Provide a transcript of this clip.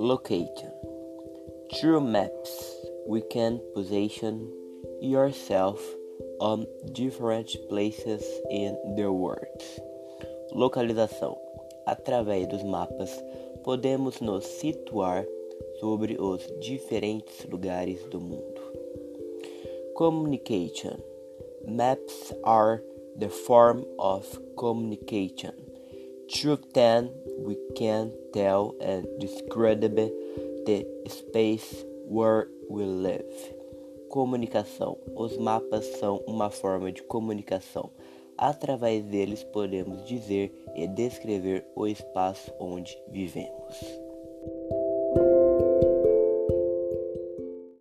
Location Through maps, we can position yourself on different places in the world. Localização Através dos mapas, podemos nos situar sobre os diferentes lugares do mundo. Communication Maps are the form of communication. Through them, we can tell and describe the space where we live. Comunicação. Os mapas são uma forma de comunicação. Através deles podemos dizer e descrever o espaço onde vivemos.